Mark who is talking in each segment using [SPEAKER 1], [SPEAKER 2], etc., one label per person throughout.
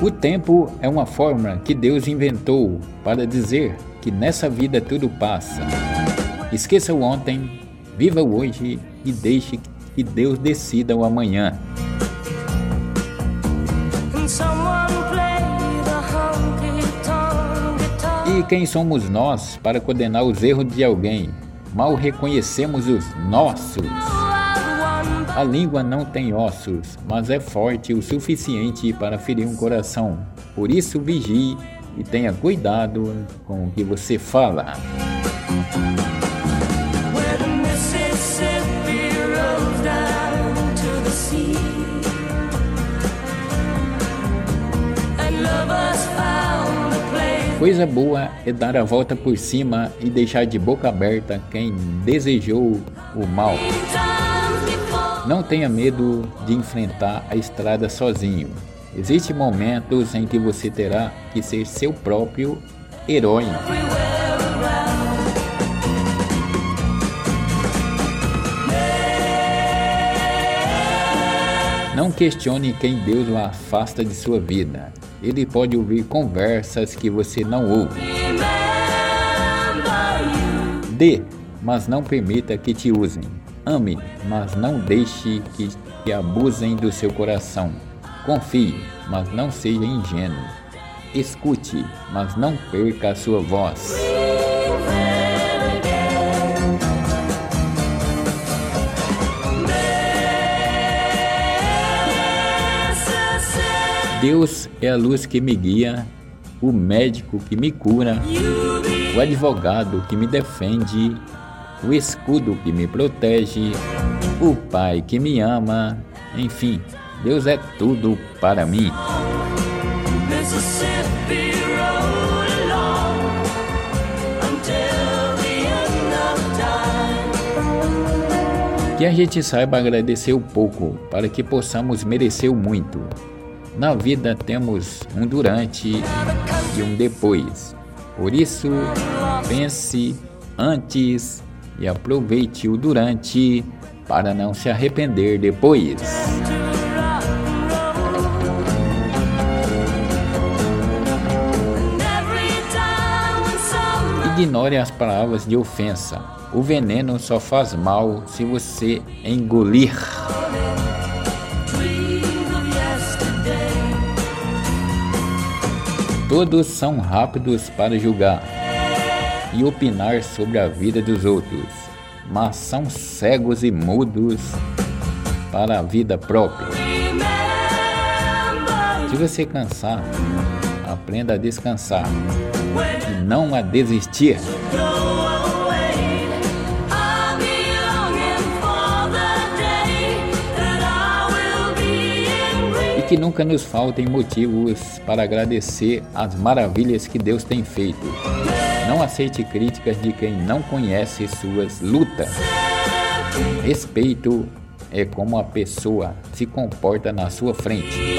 [SPEAKER 1] O tempo é uma fórmula que Deus inventou para dizer que nessa vida tudo passa. Esqueça o ontem, viva o hoje e deixe que Deus decida o amanhã. E quem somos nós para condenar os erros de alguém? Mal reconhecemos os nossos. A língua não tem ossos, mas é forte o suficiente para ferir um coração. Por isso, vigie e tenha cuidado com o que você fala. Coisa boa é dar a volta por cima e deixar de boca aberta quem desejou o mal. Não tenha medo de enfrentar a estrada sozinho. Existem momentos em que você terá que ser seu próprio herói. Não questione quem Deus afasta de sua vida. Ele pode ouvir conversas que você não ouve. Dê, mas não permita que te usem. Ame, mas não deixe que, abusem do seu coração. Confie, mas não seja ingênuo. Escute, mas não perca a sua voz. Deus é a luz que me guia, o médico que me cura, o advogado que me defende, o escudo que me protege, o Pai que me ama, enfim, Deus é tudo para mim. Que a gente saiba agradecer o pouco para que possamos merecer o muito. Na vida temos um durante e um depois. Por isso, pense antes e aproveite o durante para não se arrepender depois. Ignore as palavras de ofensa. O veneno só faz mal se você engolir. Todos são rápidos para julgar e opinar sobre a vida dos outros, mas são cegos e mudos para a vida própria. Se você cansar, aprenda a descansar e não a desistir. que nunca nos faltem motivos para agradecer as maravilhas que Deus tem feito. Não aceite críticas de quem não conhece suas lutas. Respeito é como a pessoa se comporta na sua frente.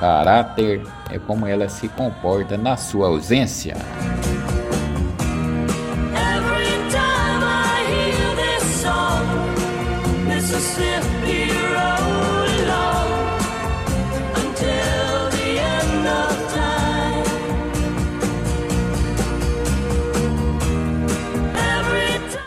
[SPEAKER 1] Caráter é como ela se comporta na sua ausência.